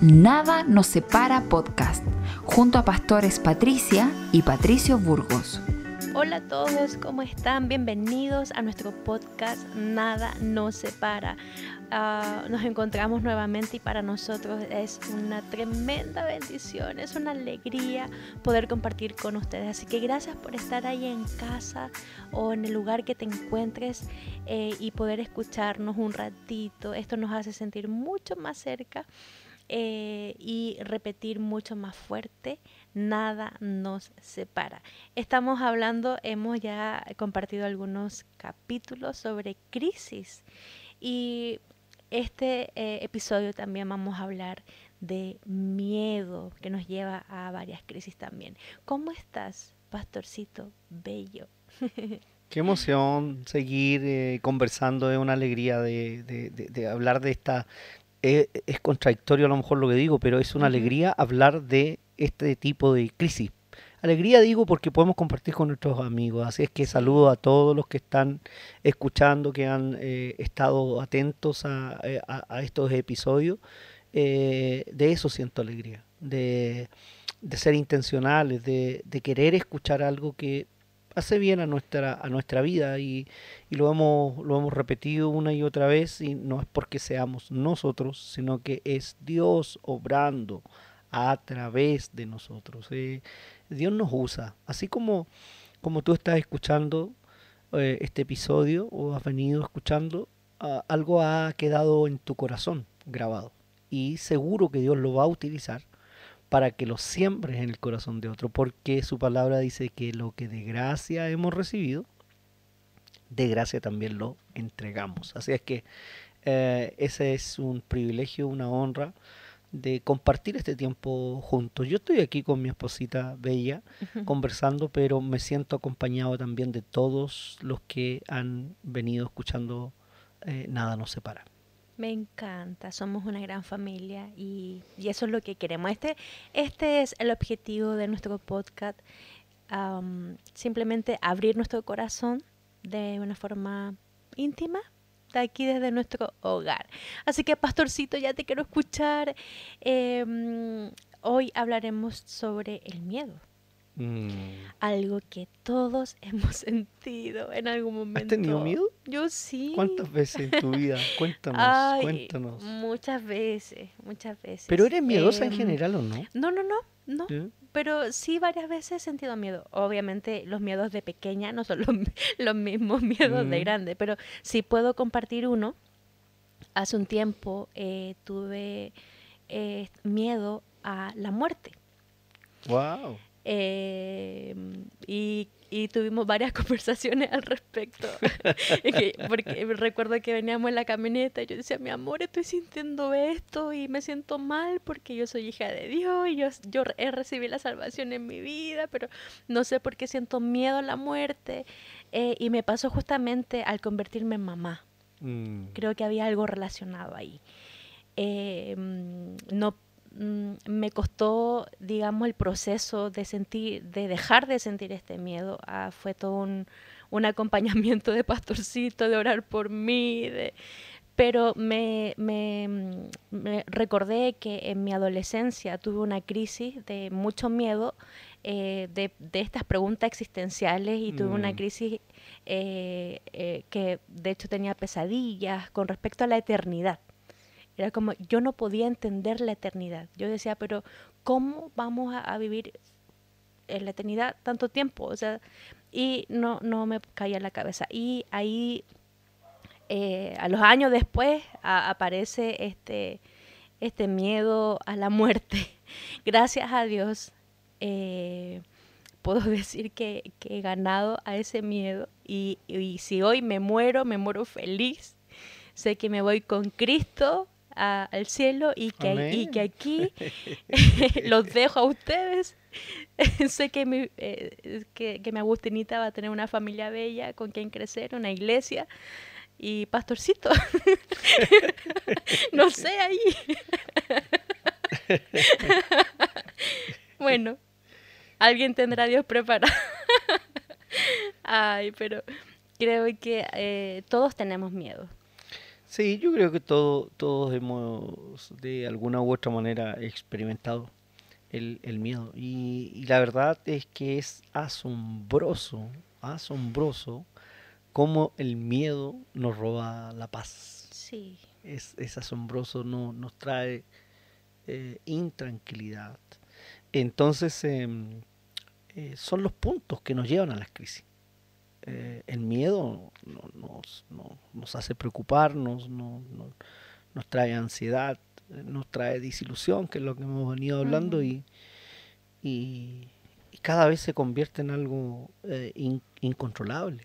Nada nos separa podcast, junto a pastores Patricia y Patricio Burgos. Hola a todos, ¿cómo están? Bienvenidos a nuestro podcast Nada nos separa. Ah, nos encontramos nuevamente y para nosotros es una tremenda bendición, es una alegría poder compartir con ustedes. Así que gracias por estar ahí en casa o en el lugar que te encuentres eh, y poder escucharnos un ratito. Esto nos hace sentir mucho más cerca eh, y repetir mucho más fuerte, nada nos separa. Estamos hablando, hemos ya compartido algunos capítulos sobre crisis y este eh, episodio también vamos a hablar de miedo que nos lleva a varias crisis también. ¿Cómo estás, pastorcito bello? Qué emoción seguir eh, conversando, es una alegría de, de, hablar de esta, es, contradictorio a lo mejor lo que digo, pero es una alegría hablar de este tipo de crisis. Alegría digo porque podemos compartir con nuestros amigos, así es que saludo a todos los que están escuchando, que han eh, estado atentos a, eh, estos episodios. Eh, de eso siento alegría, de, ser intencionales, de, de querer escuchar algo que hace bien a nuestra, a nuestra vida y, lo, hemos, lo hemos repetido una y otra vez y no es porque seamos nosotros, sino que es Dios obrando a través de nosotros. Eh, Dios nos usa, así como, como tú estás escuchando eh, este episodio o has venido escuchando, algo ha quedado en tu corazón grabado y seguro que Dios lo va a utilizar para que lo siembres en el corazón de otro, porque su palabra dice que lo que de gracia hemos recibido, de gracia también lo entregamos. Así es que eh, ese es un privilegio, una honra de compartir este tiempo juntos. Yo estoy aquí con mi esposita Bella conversando, pero me siento acompañado también de todos los que han venido escuchando eh, Nada nos separa. Me encanta, somos una gran familia y, eso es lo que queremos. Este, este es el objetivo de nuestro podcast, simplemente abrir nuestro corazón de una forma íntima, de aquí desde nuestro hogar. Así que, pastorcito, ya te quiero escuchar. Em, hoy hablaremos sobre el miedo. Mm. Algo que todos hemos sentido en algún momento. ¿Has tenido miedo? Yo sí. ¿Cuántas veces en tu vida? Cuéntanos, cuéntanos. Muchas veces, muchas veces. ¿Pero eres miedosa en em, general o no? No, no, no, no. Pero sí varias veces he sentido miedo. Obviamente los miedos de pequeña no son los, mismos miedos de grande, pero sí puedo compartir uno. Hace un tiempo eh, tuve eh, miedo a la muerte. Wow. Eh, y, tuvimos varias conversaciones al respecto. porque recuerdo que veníamos en la camioneta y yo decía, mi amor, estoy sintiendo esto y me siento mal porque yo soy hija de Dios y yo, yo he recibido la salvación en mi vida, pero no sé por qué siento miedo a la muerte. Eh, y me pasó justamente al convertirme en mamá. Mm. Creo que había algo relacionado ahí. Eh, mm, no Mm, me costó, digamos, el proceso de sentir, de dejar de sentir este miedo. Ah, fue todo un, un, acompañamiento de pastorcito, de orar por mí, de, pero me, me, mm, me, recordé que en mi adolescencia tuve una crisis de mucho miedo eh, de, de, estas preguntas existenciales y tuve una mm. crisis eh, eh, que de hecho tenía pesadillas con respecto a la eternidad. Era como, yo no podía entender la eternidad. Yo decía, pero ¿cómo vamos a, vivir en la eternidad tanto tiempo? O sea, y no, no me caía la cabeza. Y ahí, eh, a los años después, aparece este, este miedo a la muerte. Gracias a Dios, eh, puedo decir que, he ganado a ese miedo. Y, y si hoy me muero, me muero feliz. Sé que me voy con Cristo al cielo y que, y que aquí los dejo a ustedes. sé que mi, eh, que, mi Agustinita va a tener una familia bella con quien crecer, una iglesia y pastorcito. no sé ahí. bueno, alguien tendrá Dios preparado. Ay, pero creo que eh, todos tenemos miedo Sí, yo creo que todo, todos hemos de alguna u otra manera experimentado el, el miedo. Y, y la verdad es que es asombroso, asombroso cómo el miedo nos roba la paz. Sí. Es, es asombroso, no, nos trae eh, intranquilidad. Entonces, em, eh, son los puntos que nos llevan a las crisis. Eh, el miedo no- nos, no- nos hace preocuparnos, no- no- nos trae ansiedad, eh, nos trae disilusión, que es lo que hemos venido hablando, y, y- y cada vez se convierte en algo eh, in- incontrolable.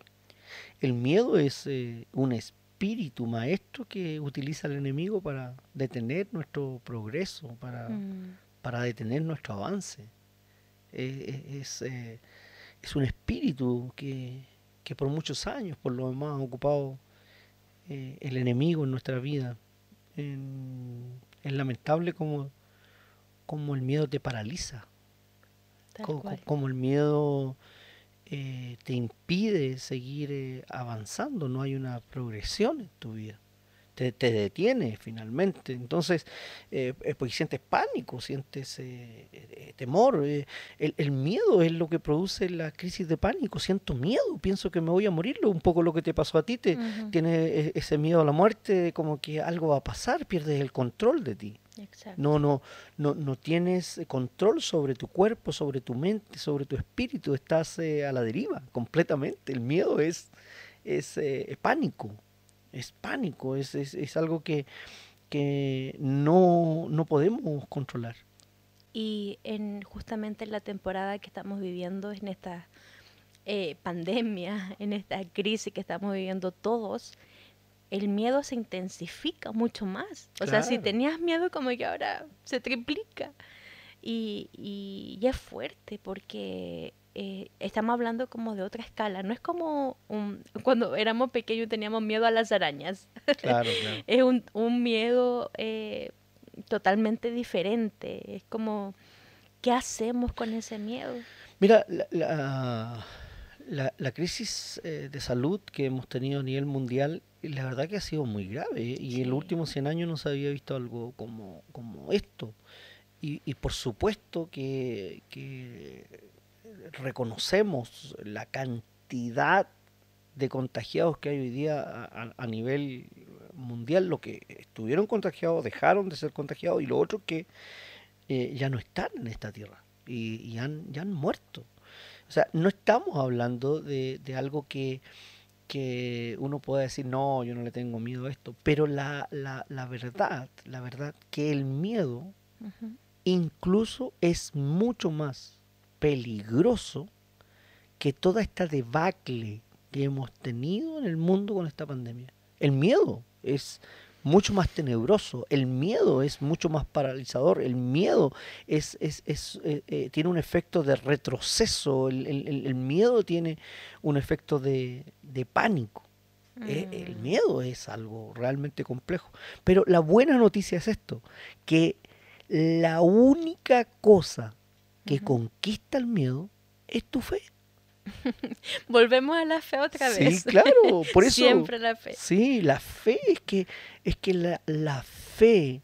El miedo es eh, un espíritu maestro que utiliza el enemigo para detener nuestro progreso, para, Mm, para detener nuestro avance. Es, es un espíritu que, que por muchos años, por lo demás, ha ocupado eh, el enemigo en nuestra vida. En- es lamentable como, como el miedo te paraliza, como el miedo eh, te impide seguir eh, avanzando, no hay una progresión en tu vida. Te, te detiene finalmente. Entonces, eh, eh, pues sientes pánico, sientes eh, eh, temor. eh, el, el miedo es lo que produce la crisis de pánico. Siento miedo, pienso que me voy a morir. Un poco lo que te pasó a ti. Te, Ujú, Tienes eh, ese miedo a la muerte, como que algo va a pasar, pierdes el control de ti. Exacto. No, no, no, no tienes control sobre tu cuerpo, sobre tu mente, sobre tu espíritu. Estás eh, a la deriva completamente. El miedo es, es eh, pánico. Es pánico. Es, es, es algo que, que no, no podemos controlar. Y en justamente en la temporada que estamos viviendo, en esta eh, pandemia, en esta crisis que estamos viviendo todos, el miedo se intensifica mucho más. O sea, si tenías miedo, como que ahora se triplica. Y, y, y es fuerte porque eh, estamos hablando como de otra escala. No es como un- cuando éramos pequeños teníamos miedo a las arañas. Claro, claro. Es un, un miedo eh, totalmente diferente. Es como, ¿qué hacemos con ese miedo? Mira, la, la, la- la crisis eh, de salud que hemos tenido a nivel mundial, la verdad que ha sido muy grave. Y en los últimos 100 años no se había visto algo como, como esto. Y, y por supuesto que, que reconocemos la cantidad de contagiados que hay hoy día a, nivel mundial, lo que estuvieron contagiados, dejaron de ser contagiados, y lo otro que eh, ya no están en esta tierra y, y han, ya han muerto. O sea, no estamos hablando de, de algo que, que uno pueda decir, no, yo no le tengo miedo a esto, pero la, la, la verdad, la verdad, que el miedo incluso es mucho más peligroso que toda esta debacle que hemos tenido en el mundo con esta pandemia. El miedo es mucho más tenebroso, el miedo es mucho más paralizador, el miedo es, es, es, eh, eh, tiene un efecto de retroceso, el, el- miedo tiene un efecto de, de pánico. Eh, El Mm. miedo es algo realmente complejo. Pero la buena noticia es esto, que la única cosa que conquista el miedo es tu fe. Volvemos a la fe otra Sí, vez. claro, por eso. Siempre la fe. Sí, la fe es que, es que la, la fe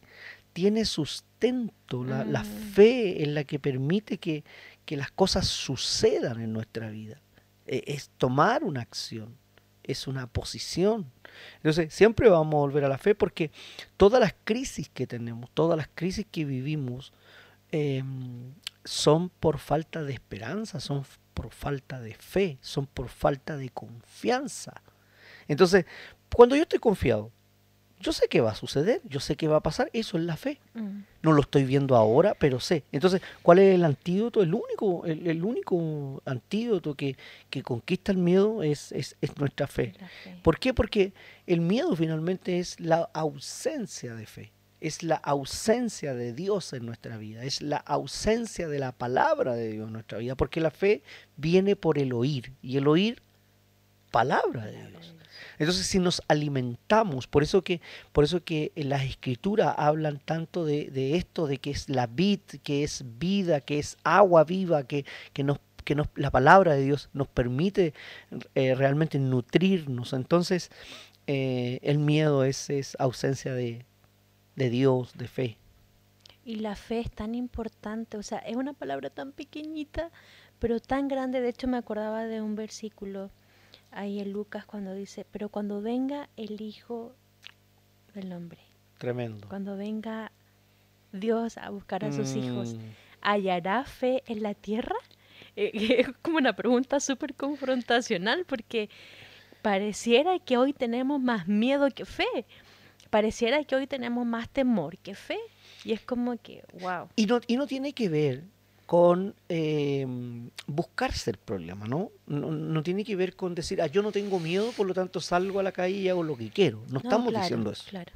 tiene sustento, la, la Mm. fe es la que permite que, que las cosas sucedan en nuestra vida. E- Es tomar una acción, es una posición. Entonces, siempre vamos a volver a la fe porque todas las crisis que tenemos, todas las crisis que vivimos, em, son por falta de esperanza, son por falta de fe, son por falta de confianza. Entonces, cuando yo estoy confiado, yo sé que va a suceder, yo sé que va a pasar, eso es la fe. Mm. No lo estoy viendo ahora, pero sé. Entonces, ¿cuál es el antídoto? El único, el, el único antídoto que, que conquista el miedo es, es, es nuestra fe. Fe. ¿Por qué? Porque el miedo finalmente es la ausencia de fe, es la ausencia de Dios en nuestra vida, es la ausencia de la palabra de Dios en nuestra vida, porque la fe viene por el oír y el oír palabra de Dios. Entonces, si nos alimentamos, por eso que, por eso que las escrituras hablan tanto de, de esto, de que es la vid, que es vida, que es agua viva, que, que nos que nos, la palabra de Dios nos permite eh, realmente nutrirnos. Entonces, eh, el miedo es, es ausencia de, de Dios, de fe. Y la fe es tan importante, o sea, es una palabra tan pequeñita, pero tan grande. De hecho, me acordaba de un versículo ahí en Lucas cuando dice, pero cuando venga el Hijo del Hombre, Tremendo. cuando venga Dios a buscar a sus hijos, Mm, ¿hallará fe en la tierra? Eh, Es como una pregunta súper confrontacional porque pareciera que hoy tenemos más miedo que fe. Pareciera que hoy tenemos más temor que fe. Y es como que, wow. Y no, y no tiene que ver con eh, buscarse el problema, ¿no? ¿no? no tiene que ver con decir, ah, yo no tengo miedo, por lo tanto salgo a la calle y hago lo que quiero. No, estamos claro, diciendo eso. Claro.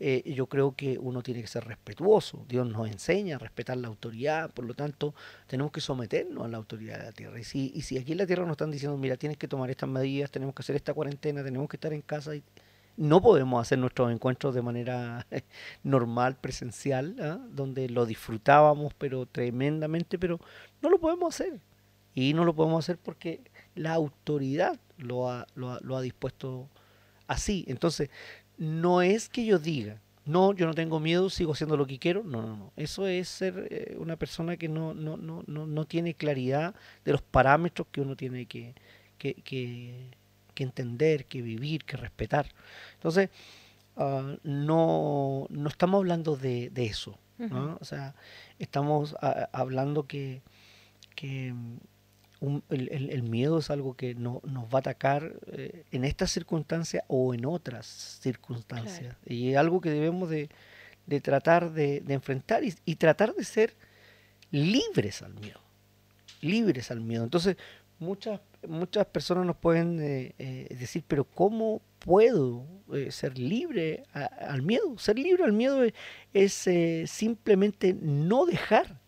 Eh, yo creo que uno tiene que ser respetuoso. Dios nos enseña a respetar la autoridad, por lo tanto, tenemos que someternos a la autoridad de la tierra. Y si, y si aquí en la tierra nos están diciendo, mira, tienes que tomar estas medidas, tenemos que hacer esta cuarentena, tenemos que estar en casa, y no podemos hacer nuestros encuentros de manera normal, presencial, ¿ah? donde lo disfrutábamos, pero tremendamente, pero no lo podemos hacer. Y no lo podemos hacer porque la autoridad lo ha, lo ha, lo ha dispuesto así. Entonces, no es que yo diga, no, yo no tengo miedo, sigo haciendo lo que quiero. No, no, no. Eso es ser eh, una persona que no, no, no, no, no tiene claridad de los parámetros que uno tiene que, que, que, que entender, que vivir, que respetar. Entonces, ah, no, no estamos hablando de, de eso. O sea, estamos ah, hablando que, que mm, un- el, el- el miedo es algo que no, nos va a atacar eh, en estas circunstancias o en otras circunstancias. Y es algo que debemos de, de tratar de, de enfrentar y, y tratar de ser libres al miedo. Libres al miedo. Entonces, muchas, muchas personas nos pueden eh, eh, decir, pero ¿cómo puedo eh, ser libre a- al miedo? Ser libre al miedo es, es, eh, simplemente no dejar,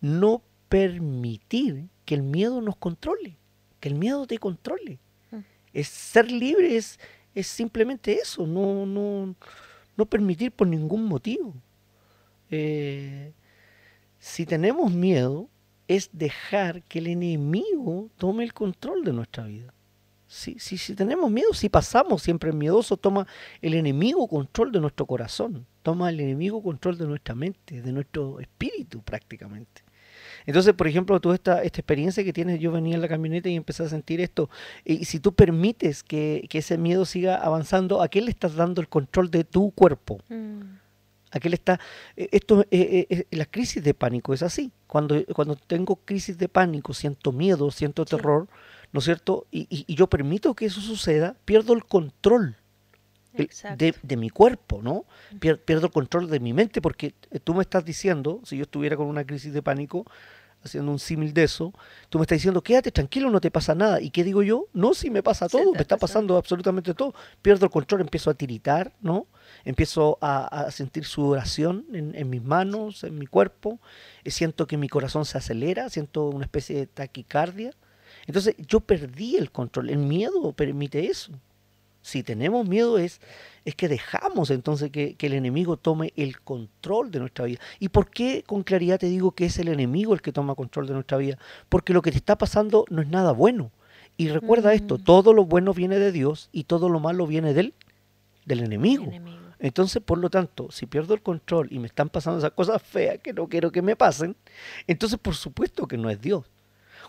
no permitir que el miedo nos controle, que el miedo te controle. Mm. Es ser libre es, es simplemente eso, no, no, no permitir por ningún motivo. Si tenemos miedo, es dejar que el enemigo tome el control de nuestra vida. Si, si, si tenemos miedo, si pasamos siempre miedoso, toma el enemigo control de nuestro corazón, toma el enemigo control de nuestra mente, de nuestro espíritu prácticamente. Entonces, por ejemplo, tú esta, experiencia que tienes, yo venía en la camioneta y empecé a sentir esto, y si tú permites que, que ese miedo siga avanzando, ¿a qué le estás dando el control de tu cuerpo? Mm, ¿A qué le está? eh, Esto, eh, eh, eh, la crisis de pánico es así. Cuando, cuando tengo crisis de pánico, siento miedo, siento Sí. terror, ¿no es cierto? Y, y- y yo permito que eso suceda, pierdo el control el- de, de mi cuerpo, ¿no? Pier- pierdo el control de mi mente porque tú me estás diciendo, si yo estuviera con una crisis de pánico, haciendo un símil de eso, tú me estás diciendo, quédate tranquilo, no te pasa nada. ¿Y qué digo yo? No, si me pasa Sí, todo, me está pasa. pasando absolutamente todo. Pierdo el control, empiezo a tiritar, ¿no? Empiezo a, a sentir sudoración en, en mis manos, en mi cuerpo. Eh, siento que mi corazón se acelera, siento una especie de taquicardia. Entonces yo perdí el control. El miedo permite eso. Si tenemos miedo es, es que dejamos entonces que, que el enemigo tome el control de nuestra vida. ¿Y por qué con claridad te digo que es el enemigo el que toma control de nuestra vida? Porque lo que te está pasando no es nada bueno. Y recuerda esto, Mm. todo lo bueno viene de Dios y todo lo malo viene del, del enemigo. enemigo. Entonces, por lo tanto, si pierdo el control y me están pasando esas cosas feas que no quiero que me pasen, entonces por supuesto que no es Dios.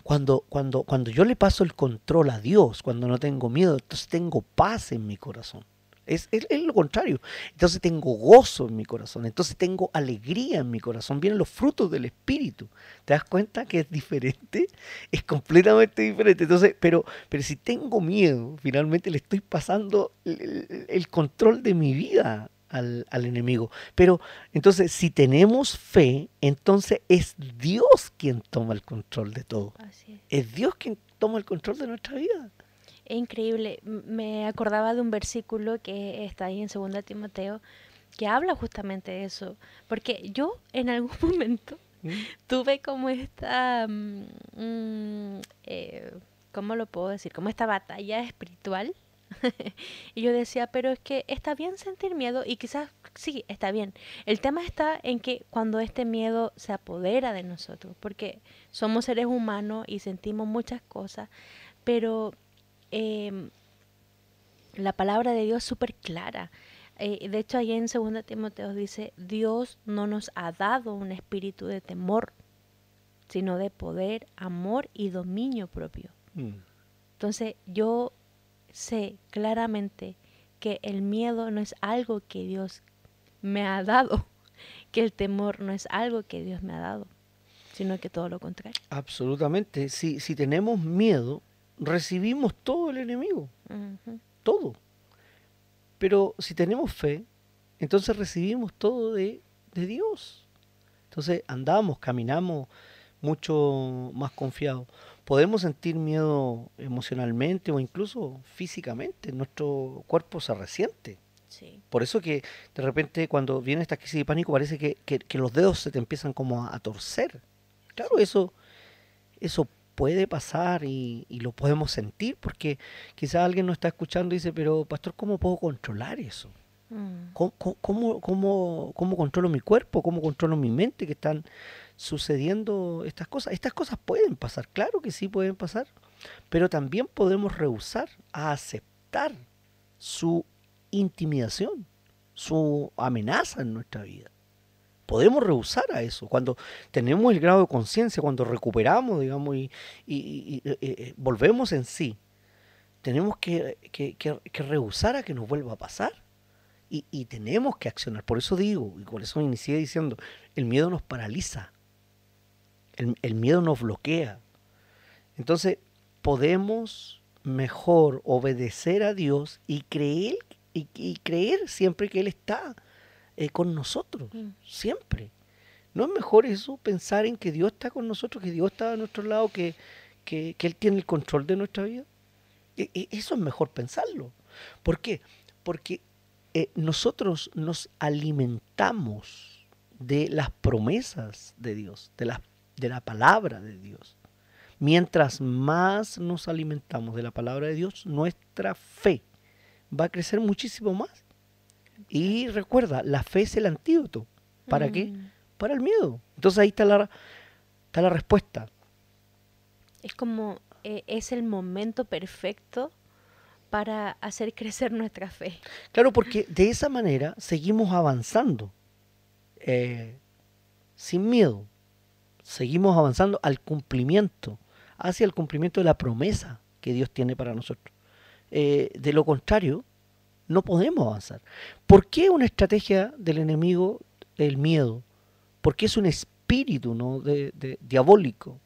Cuando, cuando, cuando yo le paso el control a Dios, cuando no tengo miedo, entonces tengo paz en mi corazón. Es, es- es lo contrario. Entonces tengo gozo en mi corazón, entonces tengo alegría en mi corazón. Vienen los frutos del Espíritu. ¿Te das cuenta que es diferente? Es completamente diferente. Entonces, pero, pero si tengo miedo, finalmente le estoy pasando el, control de mi vida al, al enemigo. Pero entonces, si tenemos fe, entonces es Dios quien toma el control de todo. Así es. Es Dios quien toma el control de nuestra vida. Es increíble. Me acordaba de un versículo que está ahí en 2 Timoteo que habla justamente de eso. Porque yo en algún momento tuve como esta, mm, mm, eh, ¿cómo lo puedo decir? Como esta batalla espiritual. y yo decía, pero es que está bien sentir miedo y quizás sí, está bien. El tema está en que cuando este miedo se apodera de nosotros, porque somos seres humanos y sentimos muchas cosas, pero em, la palabra de Dios es súper clara. Eh, de hecho, ahí en 2 Timoteo dice, Dios no nos ha dado un espíritu de temor, sino de poder, amor y dominio propio. Mm. Entonces, yo sé claramente que el miedo no es algo que Dios me ha dado, que el temor no es algo que Dios me ha dado, sino que todo lo contrario. Absolutamente. Si, si tenemos miedo, recibimos todo el enemigo, todo. Pero si tenemos fe, entonces recibimos todo de, de Dios. Entonces andamos, caminamos mucho más confiados. Podemos sentir miedo emocionalmente o incluso físicamente. Nuestro cuerpo se resiente. Sí. Por eso que de repente cuando viene esta crisis de pánico parece que, que- que los dedos se te empiezan como a, a torcer. Claro, eso, eso puede pasar y, y lo podemos sentir porque quizás alguien nos está escuchando y dice, pero pastor, ¿cómo puedo controlar eso? Mm. ¿Cómo, cómo- cómo, cómo- cómo controlo mi cuerpo? ¿Cómo controlo mi mente que están sucediendo estas cosas? Estas cosas pueden pasar, claro que sí pueden pasar, pero también podemos rehusar a aceptar su intimidación, su amenaza en nuestra vida. Podemos rehusar a eso. Cuando tenemos el grado de conciencia, cuando recuperamos, digamos, y, y, eh, eh, volvemos en sí, tenemos que, que- que- que rehusar a que nos vuelva a pasar. Y, y tenemos que accionar. Por eso digo, y por eso inicié diciendo, el miedo nos paraliza. El, el miedo nos bloquea. Entonces, podemos mejor obedecer a Dios y creer, y, y creer siempre que Él está eh, con nosotros. Mm. Siempre. ¿No es mejor eso, pensar en que Dios está con nosotros, que Dios está a nuestro lado, que, que, que Él tiene el control de nuestra vida? E- e- Eso es mejor pensarlo. ¿Por qué? Porque eh, nosotros nos alimentamos de las promesas de Dios, de la, de la palabra de Dios. Mientras más nos alimentamos de la palabra de Dios, nuestra fe va a crecer muchísimo más. Y recuerda, la fe es el antídoto. ¿Para qué? Mm. Para el miedo. Entonces ahí está la, está la respuesta. Es como, eh, es el momento perfecto para hacer crecer nuestra fe. Claro, porque de esa manera seguimos avanzando eh, sin miedo. Seguimos avanzando al cumplimiento, hacia el cumplimiento de la promesa que Dios tiene para nosotros. Eh, de lo contrario, no podemos avanzar. ¿Por qué una estrategia del enemigo el miedo? Porque es un espíritu ¿no? de, diabólico,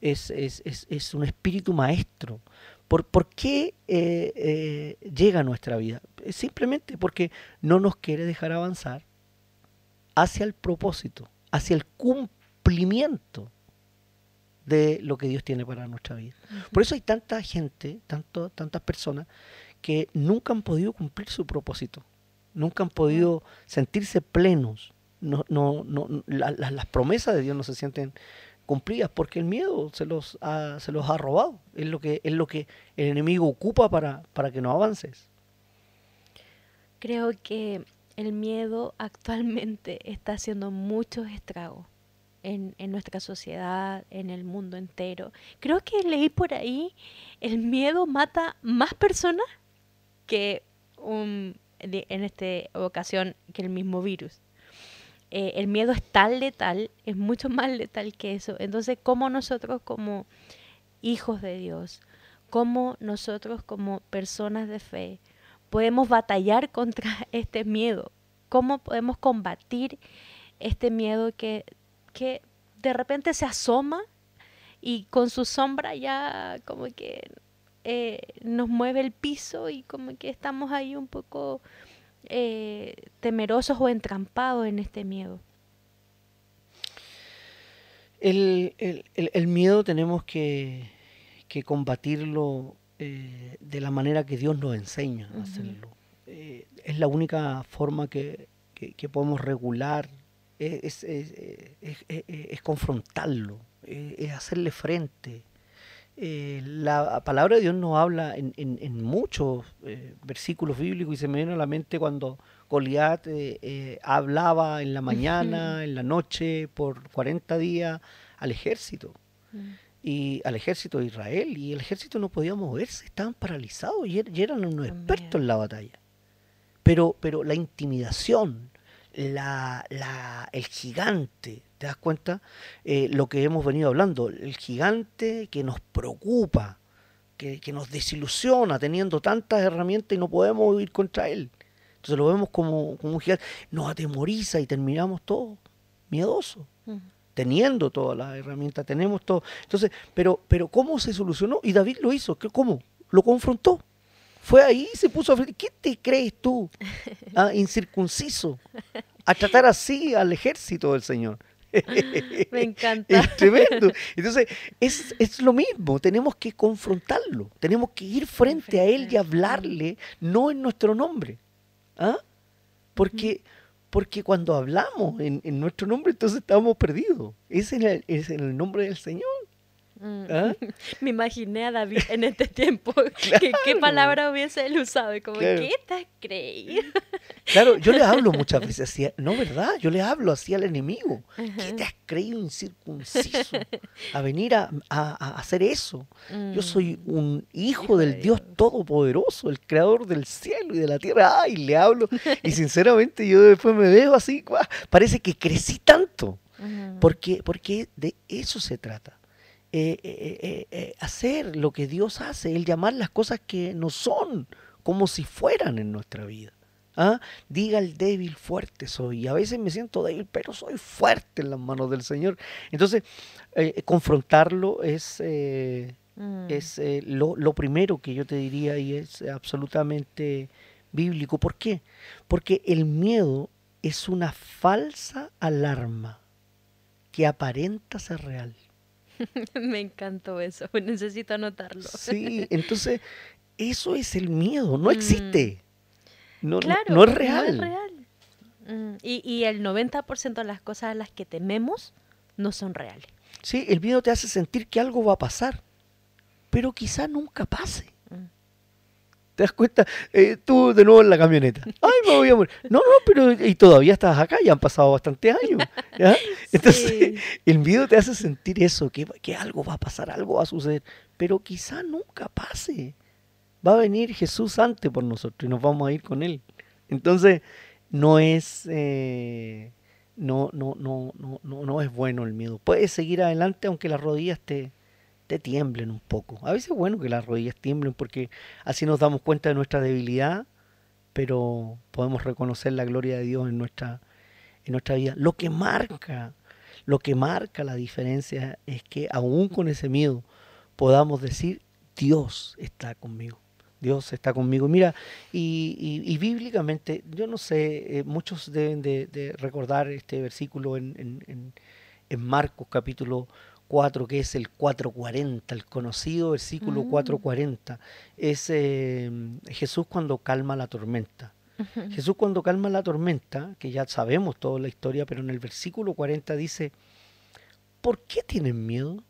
es, es- es- un espíritu maestro. ¿Por, por qué eh, eh, llega a nuestra vida? Simplemente porque no nos quiere dejar avanzar hacia el propósito, hacia el cumplimiento de lo que Dios tiene para nuestra vida. Por eso hay tanta gente, tanto, tantas personas que nunca han podido cumplir su propósito, nunca han podido sentirse plenos. No, no, no, la- la- las promesas de Dios no se sienten cumplidas porque el miedo se los ha, se los ha robado. Es lo que, es lo que el enemigo ocupa para, para que no avances. Creo que el miedo actualmente está haciendo muchos estragos en, nuestra sociedad, en el mundo entero. Creo que leí por ahí, el miedo mata más personas que un, en esta ocasión que el mismo virus. Eh, el miedo es tan letal, es mucho más letal que eso. Entonces, ¿cómo nosotros como hijos de Dios, cómo nosotros como personas de fe podemos batallar contra este miedo? ¿Cómo podemos combatir este miedo que, que de repente se asoma y con su sombra ya como que eh, nos mueve el piso y como que estamos ahí un poco eh, temerosos o entrampados en este miedo? El, el- el- el miedo tenemos que, que combatirlo eh, de la manera que Dios nos enseña a hacerlo. Eh, es la única forma que, que- que podemos regular, es, es- es- es- confrontarlo, es, hacerle frente. Eh, la palabra de Dios nos habla en, en- en muchos eh, versículos bíblicos y se me viene a la mente cuando Goliat eh, eh, hablaba en la mañana, en la noche, por 40 días al ejército. Mm. y al ejército de Israel y el ejército no podía moverse, estaban paralizados y, er- y eran unos expertos en la batalla. Pero, pero la intimidación, la, la- el gigante, ¿te das cuenta? Eh, lo que hemos venido hablando, el gigante que nos preocupa, que, que nos desilusiona teniendo tantas herramientas y no podemos ir contra él. Entonces lo vemos como, como un gigante, nos atemoriza y terminamos todos miedosos teniendo todas las herramientas, tenemos todo. Entonces, pero, pero ¿cómo se solucionó? Y David lo hizo. ¿Qué- ¿Cómo? Lo confrontó. Fue ahí y se puso a frente. ¿Qué te crees tú? Ah, incircunciso. A tratar así al ejército del Señor. Me encanta. Es tremendo. Entonces, es, es lo mismo. Tenemos que confrontarlo. Tenemos que ir frente a él y hablarle, no en nuestro nombre. ¿Ah? Porque, porque cuando hablamos en, en nuestro nombre, entonces estamos perdidos. Es en el, es en el nombre del Señor. Mm. ¿ah? Me imaginé a David en este tiempo. ¿Qué, qué palabra hubiese él usado? Como, Claro. ¿qué te has creído? Claro, yo le hablo muchas veces así, no, ¿verdad? Yo le hablo así al enemigo. ¿Qué Ajá. te has creído incircunciso a venir a, a- a hacer eso? Yo soy Mm. un hijo, Hijo del de Dios Dios. Todopoderoso, el creador del cielo y de la tierra. Ay, le hablo. Y sinceramente yo después me veo así, parece que crecí tanto. Porque, porque de eso se trata. Eh, eh, eh, hacer lo que Dios hace, el llamar las cosas que no son como si fueran en nuestra vida. ¿Ah? Diga el débil, fuerte soy. Y a veces me siento débil, pero soy fuerte en las manos del Señor. Entonces, confrontarlo es, Mm. es lo, lo primero que yo te diría y es absolutamente bíblico. ¿Por qué? Porque el miedo es una falsa alarma que aparenta ser real. Me encantó eso. Necesito anotarlo. Sí, entonces eso es el miedo, no Mm. existe. No, no- Claro, no es real. real. Mm, Y, y el 90% de las cosas a las que tememos no son reales. Sí, el miedo te hace sentir que algo va a pasar, pero quizá nunca pase. ¿Te das cuenta? Eh, tú de nuevo en la camioneta. Ay, me voy a morir. No, no, pero y todavía estás acá, ya han pasado bastantes años. ¿ya? Entonces, Sí. el miedo te hace sentir eso, que, que algo va a pasar, algo va a suceder, pero quizá nunca pase. Va a venir Jesús antes por nosotros y nos vamos a ir con Él. Entonces, no es, eh, no, no, no, no, no, no es bueno el miedo. Puedes seguir adelante aunque las rodillas te, te tiemblen un poco. A veces es bueno que las rodillas tiemblen porque así nos damos cuenta de nuestra debilidad, pero podemos reconocer la gloria de Dios en nuestra, en nuestra vida. Lo que marca, lo que marca la diferencia es que aún con ese miedo podamos decir, Dios está conmigo. Dios está conmigo. Mira, y, bíblicamente, yo no sé, eh, muchos deben de, de recordar este versículo en, en- en- en Marcos capítulo 4, que es el 440, el conocido versículo Mm. 440. Es eh, Jesús cuando calma la tormenta. Jesús cuando calma la tormenta, que ya sabemos toda la historia, pero en el versículo 40 dice, ¿por qué tienen miedo?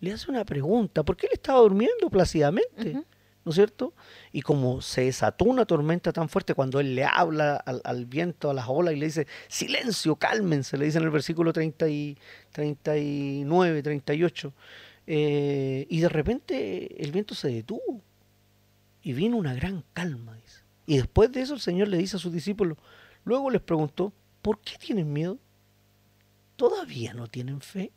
Le hace una pregunta, porque él estaba durmiendo plácidamente. ¿No es cierto? Y como se desató una tormenta tan fuerte, cuando él le habla al, viento, a las olas, y le dice, silencio, cálmense, le dice en el versículo 30 y, 39, 38, eh, y de repente el viento se detuvo y vino una gran calma. Y después de eso el Señor le dice a sus discípulos, luego les preguntó, ¿por qué tienen miedo? ¿Todavía no tienen fe?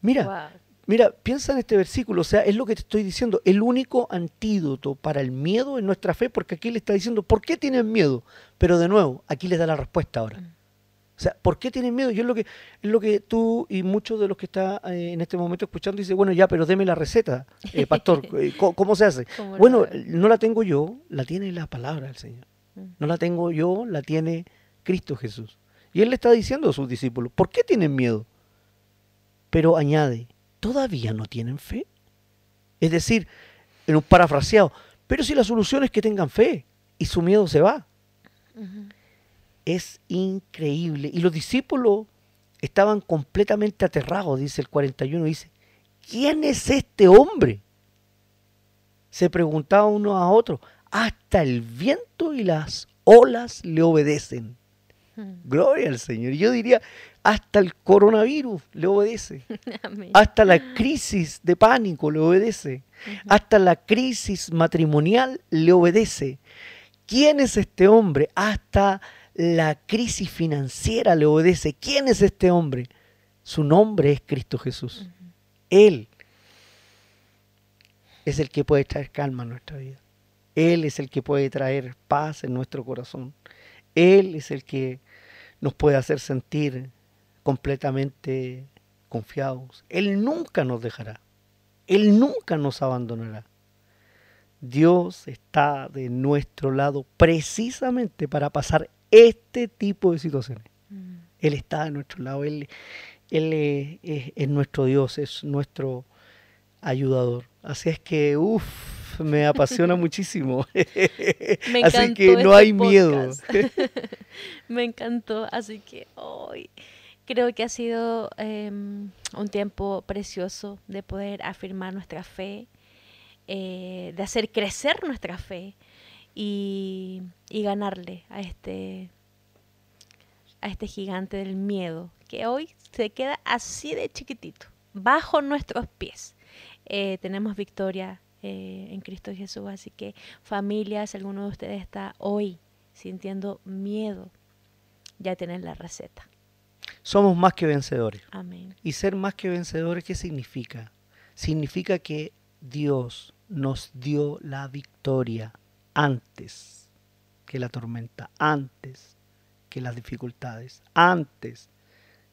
Mira. Mira, piensa en este versículo, o sea, es lo que te estoy diciendo, el único antídoto para el miedo es nuestra fe, porque aquí le está diciendo, ¿por qué tienen miedo? Pero de nuevo, aquí les da la respuesta ahora. Mm. O sea, ¿por qué tienen miedo? Yo es lo que, es lo que tú y muchos de los que está eh, en este momento escuchando dicen, bueno, ya, pero deme la receta, eh, pastor, eh, ¿cómo, cómo se hace? ¿Cómo lo Bueno, no la tengo yo, la tiene la palabra del Señor. Mm. No la tengo yo, la tiene Cristo Jesús. Y Él le está diciendo a sus discípulos, ¿por qué tienen miedo? Pero añade, ¿todavía no tienen fe? Es decir, en un parafraseado, pero si la solución es que tengan fe y su miedo se va. Es increíble. Y los discípulos estaban completamente aterrados, dice el 41, dice, ¿quién es este hombre? Se preguntaba uno a otro, hasta el viento y las olas le obedecen. Gloria al Señor. Yo diría, hasta el coronavirus le obedece. Amén. Hasta la crisis de pánico le obedece. Hasta la crisis matrimonial le obedece. ¿Quién es este hombre? Hasta la crisis financiera le obedece. ¿Quién es este hombre? Su nombre es Cristo Jesús. Él es el que puede traer calma a nuestra vida. Él es el que puede traer paz en nuestro corazón. Él es el que nos puede hacer sentir completamente confiados. Él nunca nos dejará. Él nunca nos abandonará. Dios está de nuestro lado precisamente para pasar este tipo de situaciones. Mm. Él está de nuestro lado. Él, él es, es- es nuestro Dios, es nuestro ayudador. Así es que, uff, me apasiona muchísimo. Me Así que no este hay miedo. Me encantó, así que hoy creo que ha sido em, un tiempo precioso de poder afirmar nuestra fe, eh, de hacer crecer nuestra fe y, y ganarle a este a este gigante del miedo que hoy se queda así de chiquitito, bajo nuestros pies. Eh, tenemos victoria eh, en Cristo Jesús, así que familias, alguno de ustedes está hoy sintiendo miedo, ya tienen la receta. Somos más que vencedores. Amén. Y ser más que vencedores, ¿qué significa? Significa que Dios nos dio la victoria antes que la tormenta, antes que las dificultades, antes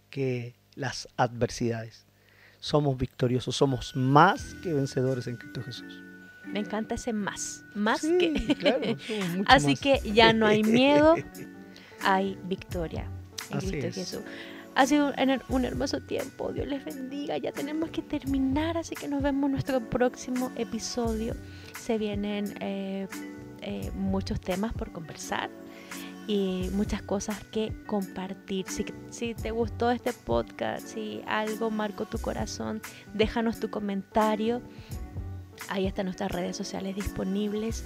que las adversidades. Somos victoriosos, somos más que vencedores en Cristo Jesús. Me encanta ese más, más Sí, que. claro, somos mucho Así más. que ya no hay miedo, hay victoria en Así Cristo es. Jesús. Ha sido un, un hermoso tiempo. Dios les bendiga. Ya tenemos que terminar, así que nos vemos en nuestro próximo episodio. Se vienen eh, eh, muchos temas por conversar y muchas cosas que compartir. Si, si te gustó este podcast, si algo marcó tu corazón, déjanos tu comentario. Ahí están nuestras redes sociales disponibles.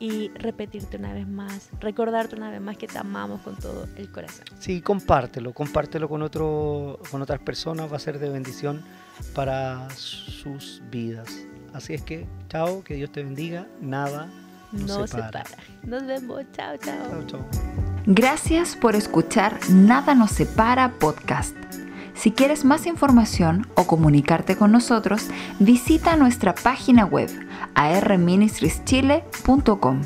Y repetirte una vez más, recordarte una vez más que te amamos con todo el corazón. Sí, compártelo, compártelo con, otro, con otras personas, va a ser de bendición para sus vidas. Así es que, chao, que Dios te bendiga, nada nos No separa. separa. Nos vemos. Chao, chao. Chao, chao. Gracias por escuchar Nada nos separa podcast. Si quieres más información o comunicarte con nosotros, visita nuestra página web arministrieschile.com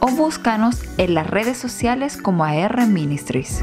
o búscanos en las redes sociales como AR Ministries.